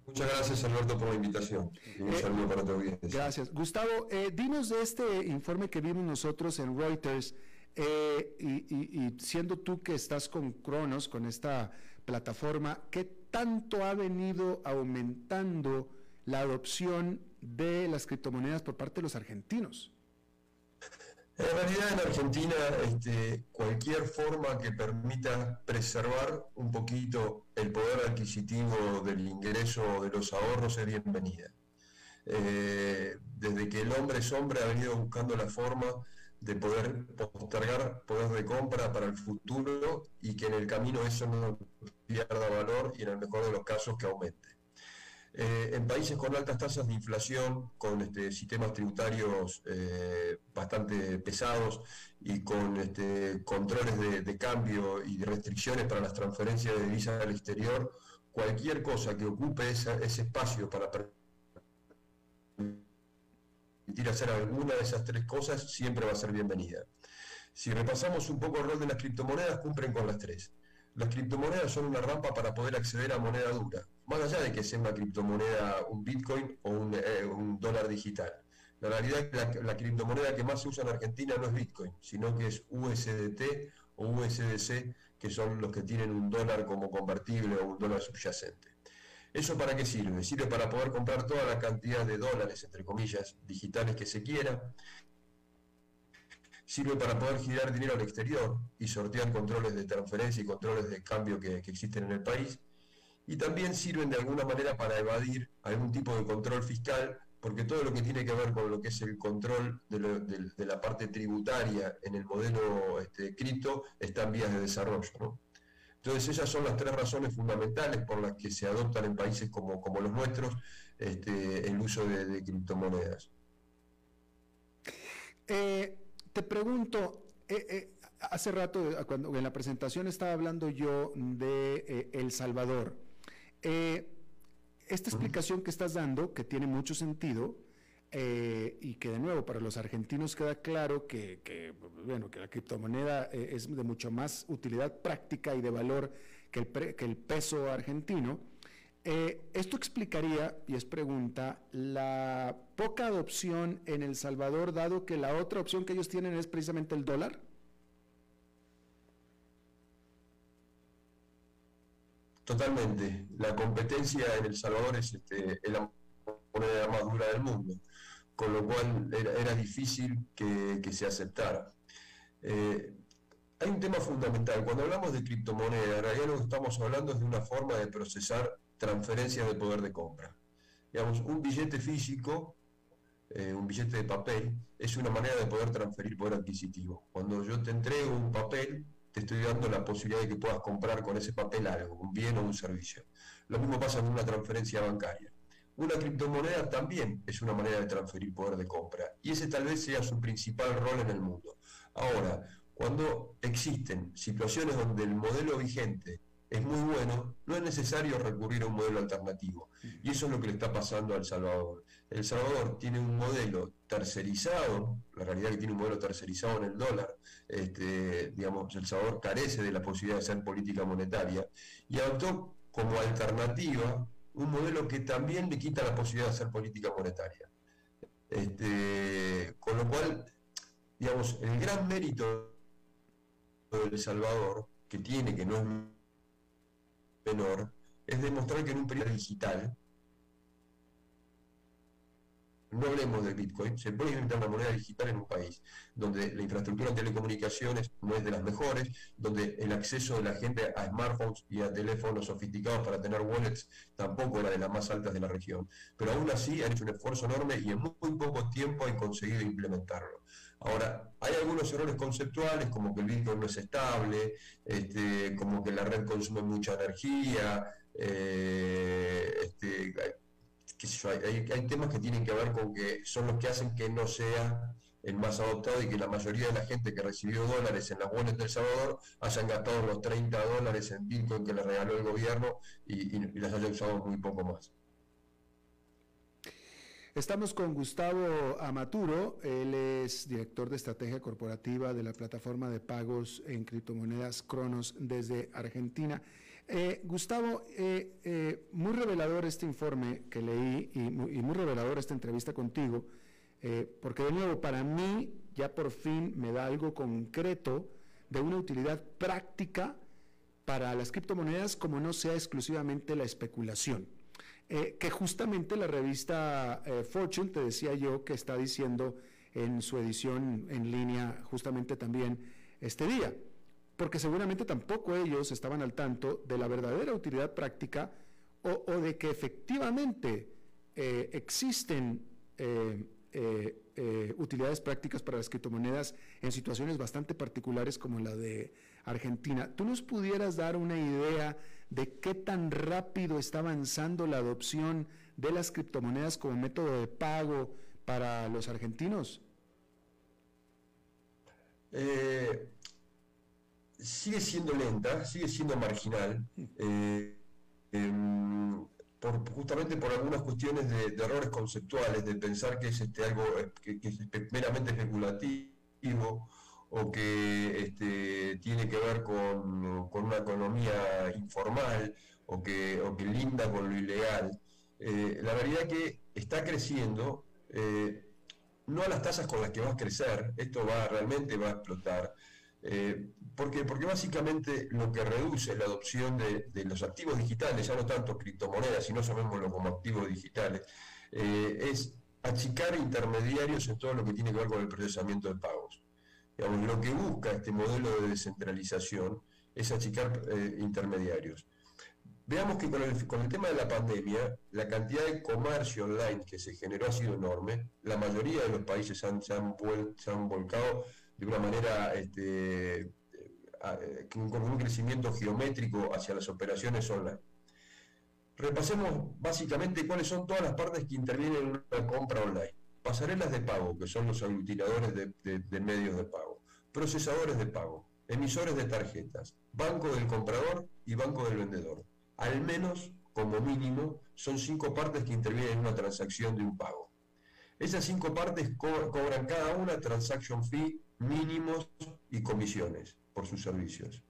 Muchas gracias, Alberto, por la invitación. Y un eh, saludo para tu audiencia. Gracias. Gustavo, eh, dinos de este informe que vimos nosotros en Reuters, eh, y, siendo tú que estás con Cronos, con esta plataforma, ¿qué tanto ha venido aumentando la adopción de las criptomonedas por parte de los argentinos? En realidad en Argentina este, cualquier forma que permita preservar un poquito el poder adquisitivo del ingreso de los ahorros es bienvenida. Eh, desde que el hombre es hombre ha venido buscando la forma de poder postergar poder de compra para el futuro y que en el camino eso no pierda valor y en el mejor de los casos que aumente. Eh, en países con altas tasas de inflación, con este, sistemas tributarios eh, bastante pesados y con este, controles de, cambio y restricciones para las transferencias de divisas al exterior, cualquier cosa que ocupe ese espacio para hacer alguna de esas tres cosas siempre va a ser bienvenida. Si repasamos un poco el rol de las criptomonedas, cumplen con las tres. Las criptomonedas son una rampa para poder acceder a moneda dura, más allá de que sea una criptomoneda, un Bitcoin o un, eh, dólar digital. La realidad es que la, criptomoneda que más se usa en Argentina no es Bitcoin, sino que es USDT o USDC, que son los que tienen un dólar como convertible o un dólar subyacente. ¿Eso para qué sirve? Sirve para poder comprar toda la cantidad de dólares, entre comillas, digitales que se quiera, sirve para poder girar dinero al exterior y sortear controles de transferencia y controles de cambio que, existen en el país. Y también sirven de alguna manera para evadir algún tipo de control fiscal, porque todo lo que tiene que ver con lo que es el control de, la parte tributaria en el modelo este, cripto está en vías de desarrollo. Entonces esas son las tres razones fundamentales por las que se adoptan en países como, como los nuestros este, el uso de, criptomonedas. Eh, te pregunto, eh, eh, hace rato, cuando en la presentación estaba hablando yo de El Salvador. esta explicación que estás dando, que tiene mucho sentido, y que de nuevo para los argentinos queda claro que, bueno, que la criptomoneda es de mucho más utilidad práctica y de valor que el, que el peso argentino, eh, esto explicaría, y es pregunta, la poca adopción en El Salvador, dado que la otra opción que ellos tienen es precisamente el dólar. Totalmente. La competencia en El Salvador es, este, la moneda más dura del mundo, con lo cual era, difícil que, se aceptara. Eh, hay un tema fundamental. Cuando hablamos de criptomoneda, en realidad lo que estamos hablando es de una forma de procesar transferencias de poder de compra. Digamos, un billete físico, eh, un billete de papel, es una manera de poder transferir poder adquisitivo. Cuando yo te entrego un papel, te estoy dando la posibilidad de que puedas comprar con ese papel algo, un bien o un servicio. Lo mismo pasa con una transferencia bancaria. Una criptomoneda también es una manera de transferir poder de compra y ese tal vez sea su principal rol en el mundo. Ahora, cuando existen situaciones donde el modelo vigente es muy bueno, no es necesario recurrir a un modelo alternativo. Y eso es lo que le está pasando a El Salvador. El Salvador tiene un modelo tercerizado, la realidad es que tiene un modelo tercerizado en el dólar, este, digamos, El Salvador carece de la posibilidad de hacer política monetaria y adoptó como alternativa un modelo que también le quita la posibilidad de hacer política monetaria. Este, con lo cual, digamos, el gran mérito de El Salvador, que tiene, que no es menor, es demostrar que en un periodo digital, no hablemos de Bitcoin, se puede inventar una moneda digital en un país donde la infraestructura de telecomunicaciones no es de las mejores, donde el acceso de la gente a smartphones y a teléfonos sofisticados para tener wallets tampoco era de las más altas de la región. Pero aún así han hecho un esfuerzo enorme y en muy, poco tiempo han conseguido implementarlo. Ahora, hay algunos errores conceptuales, como que el Bitcoin no es estable, este, como que la red consume mucha energía, eh, este, hay, temas que tienen que ver con que son los que hacen que no sea el más adoptado y que la mayoría de la gente que recibió dólares en las buenas del Salvador hayan gastado los 30 dólares en Bitcoin que le regaló el gobierno y, las haya usado muy poco más. Estamos con Gustavo Amaturo, él es director de estrategia corporativa de la plataforma de pagos en criptomonedas Cronos desde Argentina. Eh, Gustavo, eh, eh, muy revelador este informe que leí y muy, revelador esta entrevista contigo, porque de nuevo, para mí ya por fin me da algo concreto de una utilidad práctica para las criptomonedas como no sea exclusivamente la especulación. que justamente la revista Fortune, te decía yo, que está diciendo en su edición en línea justamente también este día porque seguramente tampoco ellos estaban al tanto de la verdadera utilidad práctica o, de que efectivamente eh, existen eh, eh, utilidades prácticas para las criptomonedas en situaciones bastante particulares como la de Argentina. ¿Tú nos pudieras dar una idea de qué tan rápido está avanzando la adopción de las criptomonedas como método de pago para los argentinos? Sigue siendo lenta, sigue siendo marginal, eh, em, justamente por algunas cuestiones de, errores conceptuales, de pensar que es este, algo eh, meramente especulativo o que este, tiene que ver con, una economía informal o que, o que linda con lo ilegal. Eh, la realidad que está creciendo, no a las tasas con las que va a crecer, esto va realmente va a explotar, eh, ¿Por qué? Porque básicamente lo que reduce la adopción de, los activos digitales, ya no tanto criptomonedas, sino llamémoslo como activos digitales, eh, es achicar intermediarios en todo lo que tiene que ver con el procesamiento de pagos. lo que busca este modelo de descentralización es achicar eh, intermediarios. Veamos que con el, tema de la pandemia, la cantidad de comercio online que se generó ha sido enorme. La mayoría de los países se han volcado de una manera este, eh, con un crecimiento geométrico hacia las operaciones online. Repasemos básicamente cuáles son todas las partes que intervienen en una compra online. Pasarelas de pago, que son los aglutinadores de, medios de pago. Procesadores de pago. Emisores de tarjetas. Banco del comprador y banco del vendedor. Al menos, como mínimo, son cinco partes que intervienen en una transacción de un pago. Esas cinco partes cobran cada una transaction fee mínimos y comisiones por sus servicios.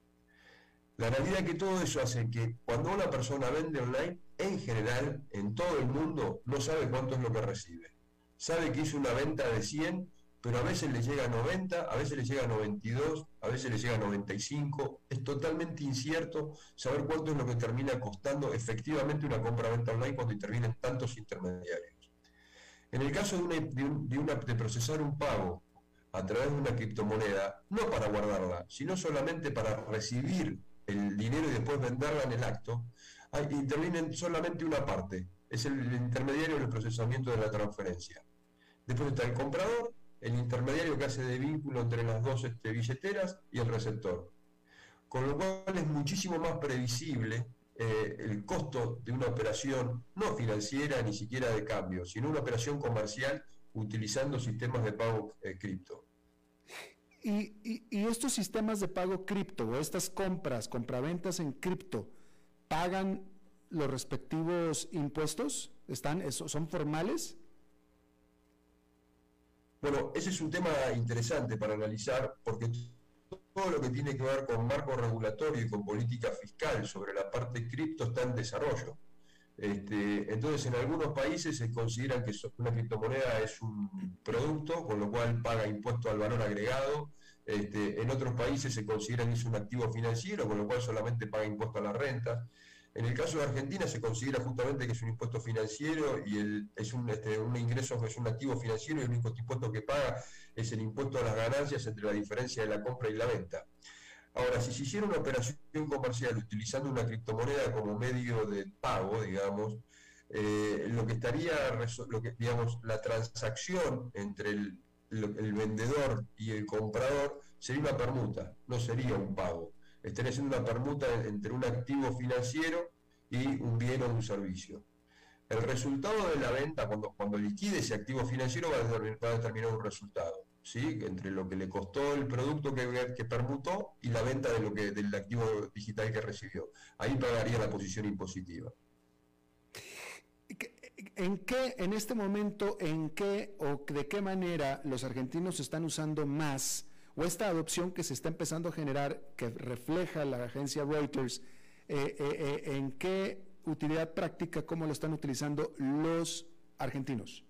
La realidad es que todo eso hace que cuando una persona vende online, en general, en todo el mundo, no sabe cuánto es lo que recibe. Sabe que hizo una venta de 100, pero a veces le llega a 90, a veces le llega a 92, a veces le llega a 95. Es totalmente incierto saber cuánto es lo que termina costando efectivamente una compra-venta online cuando intervienen tantos intermediarios. En el caso de, de procesar un pago a través de una criptomoneda, no para guardarla, sino solamente para recibir el dinero y después venderla en el acto, interviene solamente una parte, es el, intermediario del procesamiento de la transferencia. Después está el comprador, el intermediario que hace de vínculo entre las dos este, billeteras y el receptor. Con lo cual es muchísimo más previsible eh, el costo de una operación no financiera ni siquiera de cambio, sino una operación comercial utilizando sistemas de pago eh, cripto. Y, estos sistemas de pago cripto o estas compras, compraventas en cripto, pagan los respectivos impuestos? ¿Están, ¿Son formales? Bueno, ese es un tema interesante para analizar porque todo lo que tiene que ver con marco regulatorio y con política fiscal sobre la parte cripto está en desarrollo. Este, entonces, en algunos países se consideran que una criptomoneda es un producto, con lo cual paga impuesto al valor agregado. Este, en otros países se considera que es un activo financiero, con lo cual solamente paga impuesto a la renta. En el caso de Argentina se considera justamente que es un impuesto financiero y es un, este, un ingreso, es un activo financiero y el único impuesto que paga es el impuesto a las ganancias entre la diferencia de la compra y la venta. Ahora, si se hiciera una operación comercial utilizando una criptomoneda como medio de pago, digamos, eh, lo que estaría, lo que, digamos, la transacción entre el, vendedor y el comprador sería una permuta, no sería un pago estén haciendo una permuta entre un activo financiero y un bien o un servicio. El resultado de la venta, cuando, cuando liquide ese activo financiero, va a, determinar, un resultado, ¿sí? entre lo que le costó el producto que, que permutó y la venta de lo que, del activo digital que recibió. Ahí pagaría la posición impositiva. ¿En qué, en este momento, en qué o de qué manera los argentinos están usando más o esta adopción que se está empezando a generar, que refleja la agencia Reuters, eh, eh, eh, ¿en qué utilidad práctica, cómo lo están utilizando los argentinos?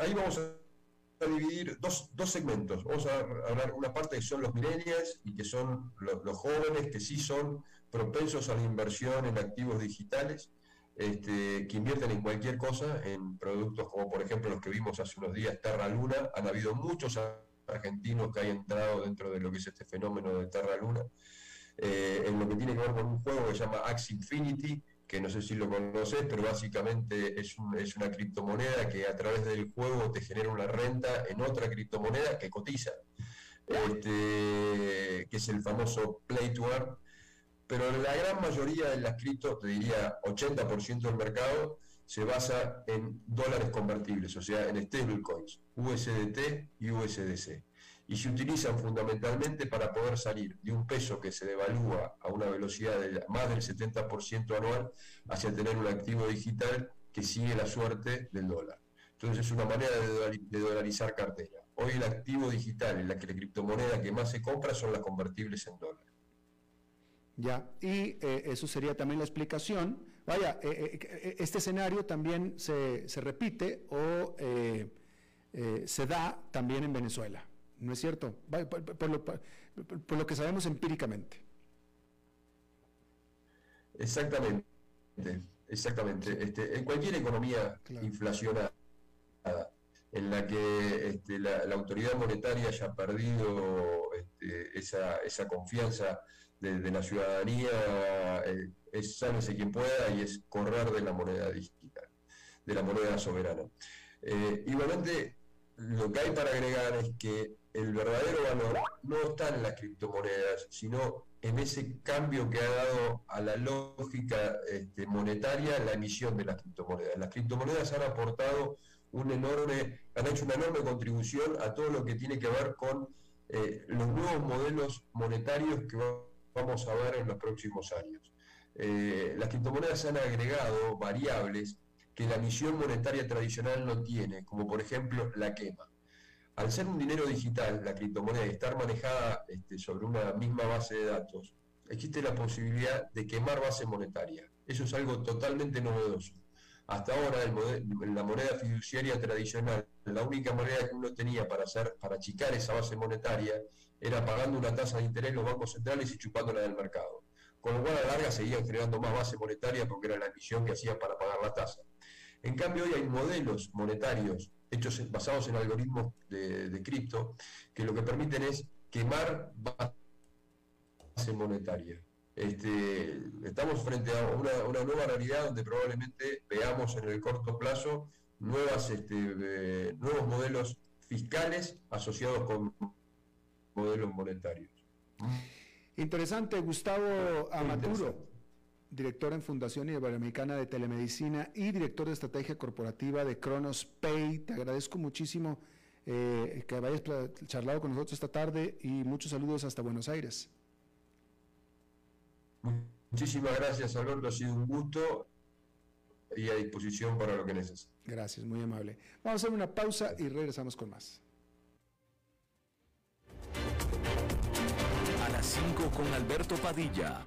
Ahí vamos a dividir dos, segmentos. Vamos a hablar una parte que son los millennials y que son los jóvenes que sí son propensos a la inversión en activos digitales este, que invierten en cualquier cosa, en productos como por ejemplo los que vimos hace unos días, Terra Luna. Han habido muchos argentinos que han entrado dentro de lo que es este fenómeno de Terra Luna, eh, en lo que tiene que ver con un juego que se llama Axe Infinity, que no sé si lo conoces, pero básicamente es, es una criptomoneda que a través del juego te genera una renta en otra criptomoneda que cotiza, este, que es el famoso Play to Earn pero la gran mayoría de las cripto, te diría 80% del mercado, se basa en dólares convertibles, o sea, en stablecoins, USDT y USDC. Y se utilizan fundamentalmente para poder salir de un peso que se devalúa a una velocidad de más del 70% anual hacia tener un activo digital que sigue la suerte del dólar. Entonces es una manera de, dolarizar cartera. Hoy el activo digital, en la que la criptomoneda que más se compra son las convertibles en dólares. Ya, y eh, eso sería también la explicación. Vaya, eh, eh, este escenario también se, se repite o se da también en Venezuela, ¿no es cierto? Por, lo, que sabemos empíricamente. Exactamente, exactamente. Este, en cualquier economía inflacionada en la que este, la, autoridad monetaria haya perdido este, esa, esa confianza de, la ciudadanía eh, es sálvese quien pueda y es correr de la moneda digital, de la moneda soberana. Eh, igualmente, lo que hay para agregar es que el verdadero valor no está en las criptomonedas, sino en ese cambio que ha dado a la lógica este, monetaria la emisión de las criptomonedas. Las criptomonedas han aportado un enorme, han hecho una enorme contribución a todo lo que tiene que ver con eh, los nuevos modelos monetarios que vamos a ver en los próximos años. Eh, las criptomonedas han agregado variables que la emisión monetaria tradicional no tiene, como por ejemplo la quema. Al ser un dinero digital, la criptomoneda, y estar manejada este, sobre una misma base de datos, existe la posibilidad de quemar base monetaria. Eso es algo totalmente novedoso. Hasta ahora, el la moneda fiduciaria tradicional, la única moneda que uno tenía para, hacer, para achicar esa base monetaria era pagando una tasa de interés en los bancos centrales y chupándola del mercado. Con lo cual a la larga seguían generando más base monetaria porque era la emisión que hacían para pagar la tasa. En cambio hoy hay modelos monetarios hechos basados en algoritmos de, cripto que lo que permiten es quemar base monetaria. Este, estamos frente a una, nueva realidad donde probablemente veamos en el corto plazo nuevas, este, eh, nuevos modelos fiscales asociados con modelos monetarios. Interesante, Gustavo Amaturo, director en Fundación Iberoamericana de Telemedicina y director de Estrategia Corporativa de Cronos Pay. Te agradezco muchísimo eh, que hayas charlado con nosotros esta tarde y muchos saludos hasta Buenos Aires. Muchísimas gracias, Alberto. Ha sido un gusto y a disposición para lo que necesites. Gracias, muy amable. Vamos a hacer una pausa y regresamos con más. A las 5 con Alberto Padilla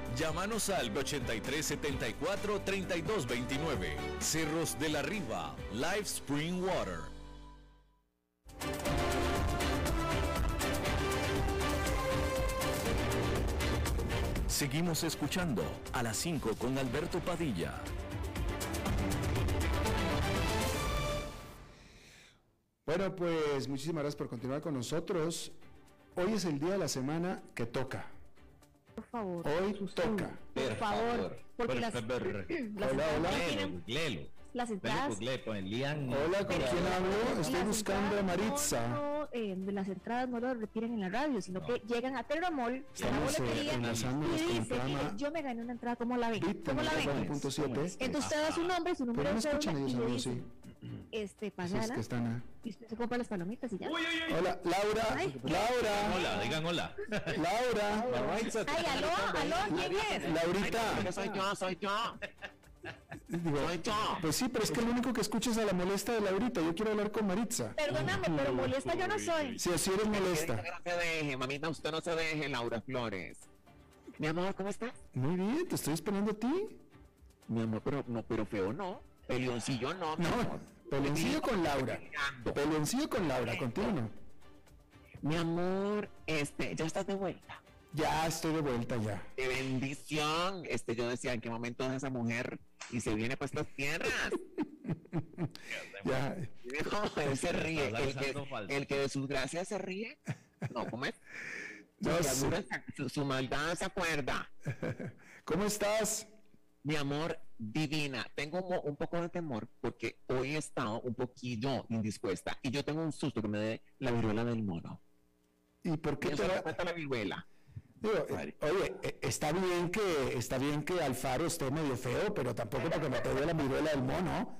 Llámanos al 8374 3229. Cerros de la Riva, Live Spring Water. Seguimos escuchando a las 5 con Alberto Padilla. Bueno, pues muchísimas gracias por continuar con nosotros. Hoy es el día de la semana que toca. Por favor. Hoy toca. Por favor. Porque las, las Hola, entradas hola. tienen- Léelo. las entradas Hola, ¿con quién hablo? Estoy buscando a Maritza. No, no, eh, las entradas no lo retiran en la radio, sino que llegan a Terramol, a la Estamos, eh, boletería y con el dice, programa mire, yo me gané una entrada, ¿cómo la ven? ¿Cómo la ven? 94.7. Entonces usted da su nombre, su número no de escuchan cédula ellos, y le amigos, dice, sí. Este, Sí, es pagala, que están a- y usted se compra las palomitas y ya. Hola, Laura. Ay. Laura. Hola, digan hola. Laura. Ay, aló, aló, ¿quién es? Laurita. Soy yo, soy yo. Digo, Soy yo. pues sí, pero es que lo único que escucho es a la molesta de Laurita. Yo quiero hablar con Maritza. Perdóname, pero molesta yo no soy. Si así eres molesta. No se deje, mamita, usted no se deje, Laura Flores. Mi amor, ¿cómo estás? Muy bien, te estoy esperando a ti. Mi amor, pero no, pero feo no. Peleoncillo no, mi No, amor. Peleoncillo con Laura. Peleoncillo con Laura, contigo no. Mi amor, este, ya estás de vuelta. Ya estoy de vuelta ya. De bendición. Este, yo decía, ¿en qué momento es esa mujer? Y se viene para estas tierras. Ya. No, él se ríe. El que, el que de sus gracias se ríe. No, ¿cómo es? Su, No se- su, su maldad se acuerda. ¿Cómo estás? Mi amor, divina, tengo un, poco de temor porque hoy he estado un poquillo indispuesta y yo tengo un susto que me dé la viruela del mono. ¿Y por qué ¿Qué te cuenta la viruela? Digo, eh, oye, eh, está bien que está bien que Alfaro esté medio feo, pero tampoco para que me pegue la viruela del mono.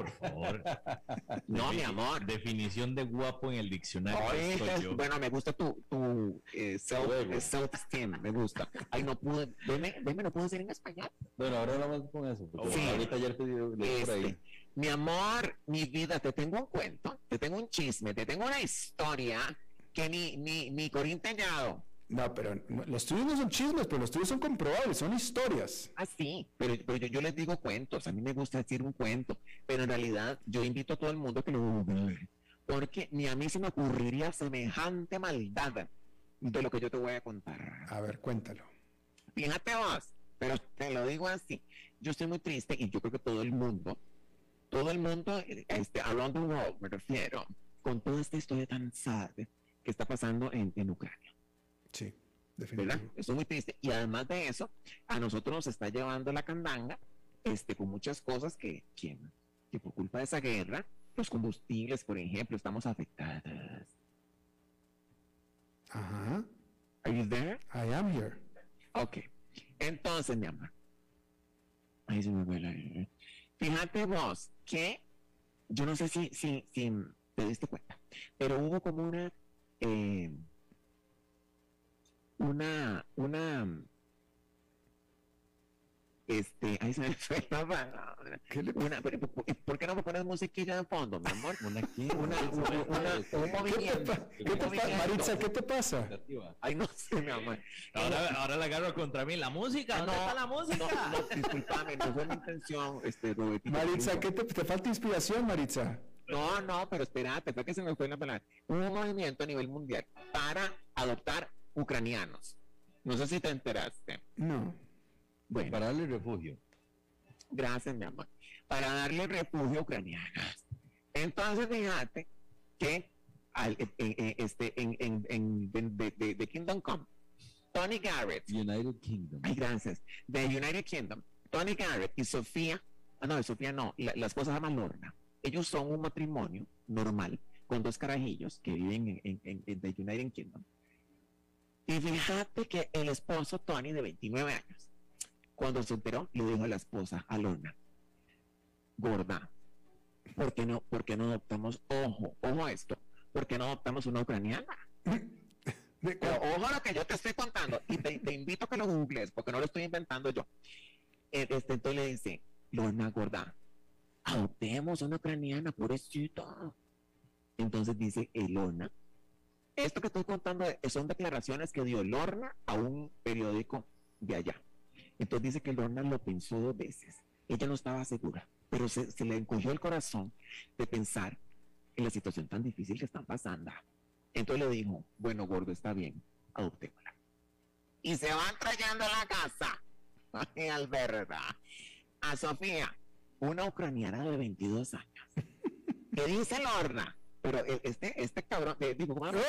Por favor. No, mi amor. Definición de guapo en el diccionario. Oye, soy yo. bueno, me gusta tu, tu eh, self, eh, self-esteem, me gusta. Ay, no pude, veme, veme, no puedo decir en español. Bueno, ahora hablamos con eso, porque Sí. ahorita ayer te dio leí por ahí. Este, mi amor, mi vida, te tengo un cuento, te tengo un chisme, te tengo una historia que ni, ni, ni Corín Tellado. No, pero los tuyos no son chismes, pero los tuyos son comprobables, son historias. Ah, sí, pero, pero yo, yo les digo cuentos, a mí me gusta decir un cuento, pero en realidad yo invito a todo el mundo a que lo google, porque ni a mí se me ocurriría semejante maldad de lo que yo te voy a contar. A ver, cuéntalo. Fíjate vos, pero te lo digo así, yo estoy muy triste y yo creo que todo el mundo, todo el mundo, este, the world me refiero, con toda esta historia tan sad que está pasando en, en Ucrania. Sí, ¿verdad? definitivo. Estoy muy triste. Y además de eso, a nosotros nos está llevando la candanga, este, con muchas cosas que, que, que por culpa de esa guerra, los combustibles, por ejemplo, estamos afectados. Ajá. Are you there? I am here. Ok. Entonces, mi amor. Ahí se me fue la... Fíjate vos que yo no sé si, si, si te diste cuenta, pero hubo como una eh, una una este, ahí se me fue la palabra. ¿Qué le Una, pero, ¿por, por qué no me pones musiquilla de fondo, mi amor? Una Una, una, una- un ¿Qué te, movimiento. pa- qué te un pa- movimiento. Maritza, ¿qué te pasa? Ay, no sé, mi amor. Ahora, ahora la agarro contra mí. La música, ¿dónde está la música? No, no, disculpame, no fue mi intención, este. Maritza, ¿qué te, te falta inspiración, Maritza? No, no, pero espérate, fue que se me fue la palabra. Un movimiento a nivel mundial para adoptar ucranianos. No sé si te enteraste. No. Bueno, Para darle refugio. gracias, mi amor. Para darle refugio a ucranianos. Entonces, fíjate que al- eh, eh, este, en, en, en, en- de, de- de Kingdom Come, Tony Garrett, United Kingdom. ay, gracias, de United Kingdom, Tony Garrett y Sofía, ah, no, Sofía no, la, la esposa se llama Lorna. Ellos son un matrimonio normal con dos carajillos que viven en, en, en- en the United Kingdom. Y fíjate que el esposo Tony, de 29 años, cuando se enteró, le dijo a la esposa, a Lorna, gorda, ¿por qué no, por qué no adoptamos, ojo, ojo a esto, ¿por qué no adoptamos una ucraniana? Pero ojo a lo que yo te estoy contando, y te, te invito a que lo googles, porque no lo estoy inventando yo. Eh, Este, entonces le dice, Lorna, gorda, adoptemos una ucraniana, pobrecita. Entonces dice Elona, esto que estoy contando son declaraciones que dio Lorna a un periódico de allá. Entonces dice que Lorna lo pensó dos veces. Ella no estaba segura, pero se, se le encogió el corazón de pensar en la situación tan difícil que están pasando. Entonces le dijo, bueno, gordo, está bien, adoptémosla. Y se van trayendo a la casa, ay, Alberta, a Sofía, una ucraniana de 22 años. ¿Qué dice Lorna? Pero e- este, este cabrón, eh, digo, ¿cómo se llama?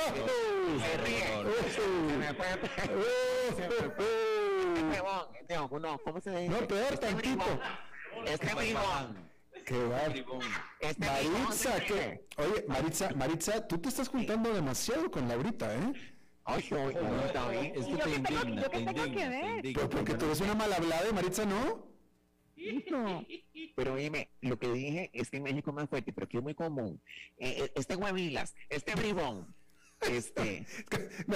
se ríe. Se me fue. Se me fue. Este no, ¿cómo se dice? No, peor Este tantito. bribón. Este bribón. Qué va. Este Maritza, bribón, ¿qué? Oye, Maritza, Maritza, tú te estás juntando demasiado con Laurita, ¿eh? Ay, ay, ay, David. Es que ¿Y yo yo te qué tengo que indigna, te ver? indigna. Pero porque tú eres una mal hablada y Maritza no. No. Pero dime, lo que dije es que en México es más fuerte, pero aquí es muy común. Eh, eh, este huevilas, este bribón, este.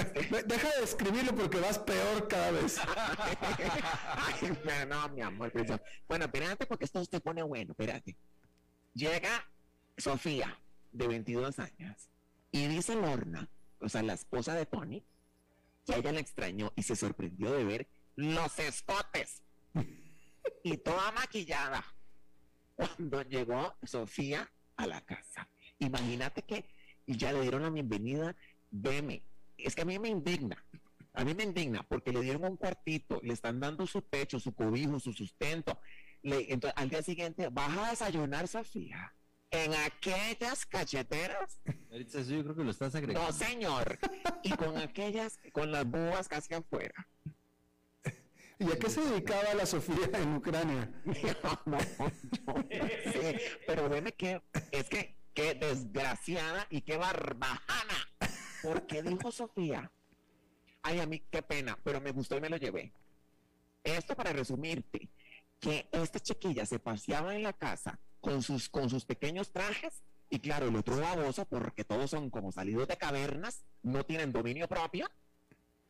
Deja de escribirlo porque vas peor cada vez. Ay, no, mi amor. pero- Bueno, espérate porque esto se pone bueno, espérate. Llega Sofía, de 22 años, y dice Lorna, o sea, la esposa de Tony, que ella le extrañó y se sorprendió de ver los escotes y toda maquillada cuando llegó Sofía a la casa. Imagínate que ya le dieron la bienvenida, veme, es que a mí me indigna, a mí me indigna porque le dieron un cuartito, le están dando su techo, su cobijo, su sustento. Le- entonces, al día siguiente, vas a desayunar, Sofía, en aquellas cacheteras. Maritza, eso yo creo que lo estás agregando. No, señor. Y con aquellas, con las búas casi afuera. ¿Y a qué se dedicaba la Sofía en Ucrania? No, pero veme que, es que, qué desgraciada y qué barbajana. Porque dijo Sofía, ay, a mí qué pena, pero me gustó y me lo llevé. Esto para resumirte, que esta chiquilla se paseaba en la casa con sus, con sus pequeños trajes y claro, el otro baboso, porque todos son como salidos de cavernas, no tienen dominio propio,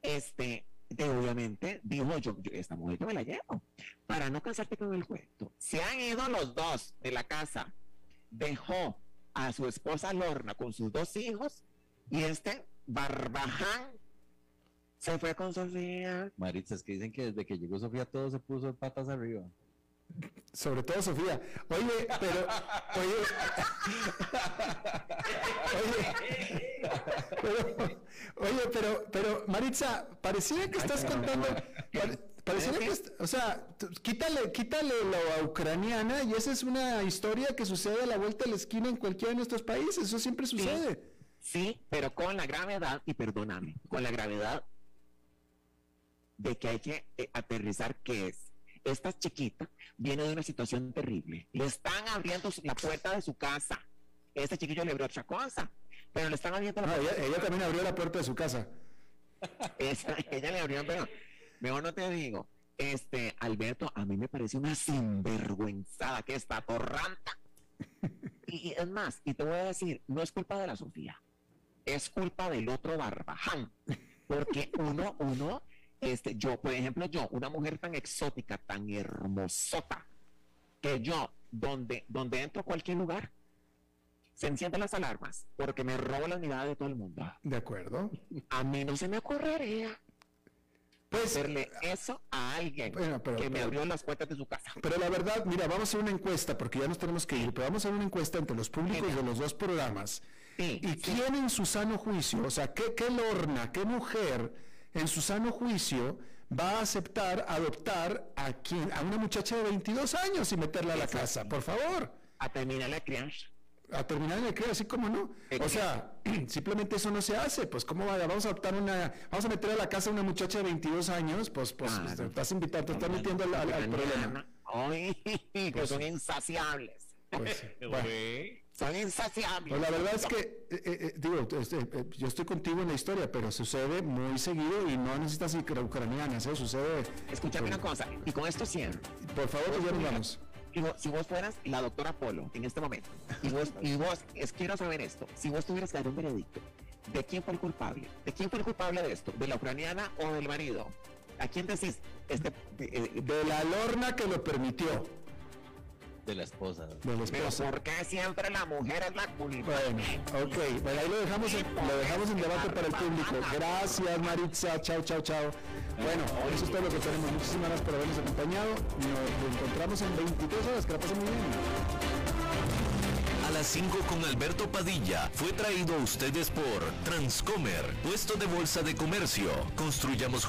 este, obviamente, dijo yo, yo, esta mujer yo me la llevo, para no cansarte con el cuento. Se han ido los dos de la casa, dejó a su esposa Lorna con sus dos hijos y este barbaján se fue con Sofía. Maritza, es que dicen que desde que llegó Sofía todo se puso patas arriba. Sobre todo Sofía. Oye, pero, oye, oye, pero, oye, pero, pero, Maritza, pareciera que estás contando, pare- pareciera que, o sea, quítale, quítale la ucraniana y esa es una historia que sucede a la vuelta de la esquina en cualquiera de nuestros países, eso siempre sucede. Sí, pero con la gravedad, y perdóname, con la gravedad de que hay que eh, aterrizar que es. Esta chiquita viene de una situación terrible. Le están abriendo la puerta de su casa. Este chiquillo le abrió otra cosa, pero le están abriendo la No, puerta. ella, ella también abrió la puerta de su casa. Esa- ella le abrió, pero mejor no te digo. Este, Alberto, a mí me parece una sinvergüenzada que está torranta. Y, y es más, y te voy a decir, no es culpa de la Sofía, es culpa del otro barbaján. Porque uno, uno, este, yo, por ejemplo, yo, una mujer tan exótica, tan hermosota, que yo, donde, donde entro a cualquier lugar, se encienden las alarmas, porque me robo la mirada de todo el mundo. De acuerdo. A mí no se me ocurriría Pues, hacerle eso a alguien Bueno, pero- que me abrió las puertas de su casa. Pero la verdad, mira, vamos a hacer una encuesta, porque ya nos tenemos que ir, pero vamos a hacer una encuesta entre los públicos de los dos programas. Sí, ¿Y quién en su sano juicio, o sea, qué, qué lorna, qué mujer en su sano juicio va a aceptar adoptar a, quien, a una muchacha de 22 años y meterla a la casa? Por favor. A terminar la crianza. A terminar el creo, así como no. O sea, simplemente eso no se hace. Pues, ¿cómo va? Vamos a adoptar una. Vamos a meter a la casa a una muchacha de 22 años. Pues, pues, te estás invitando, te estás metiendo al, al- al problema. Ay, que Pues son insaciables. Pues, bueno. Son insaciables. Pues la verdad es que, eh, eh, eh, digo, este, eh, yo estoy contigo en la historia, pero sucede muy seguido y no necesitas ir ucranianas, ¿eh? Sucede. Escúchame una cosa, y con esto cierro. Por favor, pues ya nos vamos. Y vos- si vos fueras la doctora Polo en este momento, y vos, y vos, es, quiero saber esto, si vos tuvieras que dar un veredicto, ¿de quién fue el culpable? ¿De quién fue el culpable de esto? ¿De la ucraniana o del marido? ¿A quién decís? Este, De la lorna que lo permitió, De la esposa. de la pero esposa. ¿por qué siempre la mujer es la culpable? Bueno, ok, bueno, ahí lo dejamos, en, lo dejamos en debate para el público. Gracias, Maritza. Chao, chao, chao. Bueno, eso es todo lo que tenemos. Muchísimas gracias por habernos acompañado. Nos encontramos en 23 horas. Que la pasen muy bien. A las 5 con Alberto Padilla fue traído a ustedes por Transcomer, puesto de bolsa de comercio. Construyamos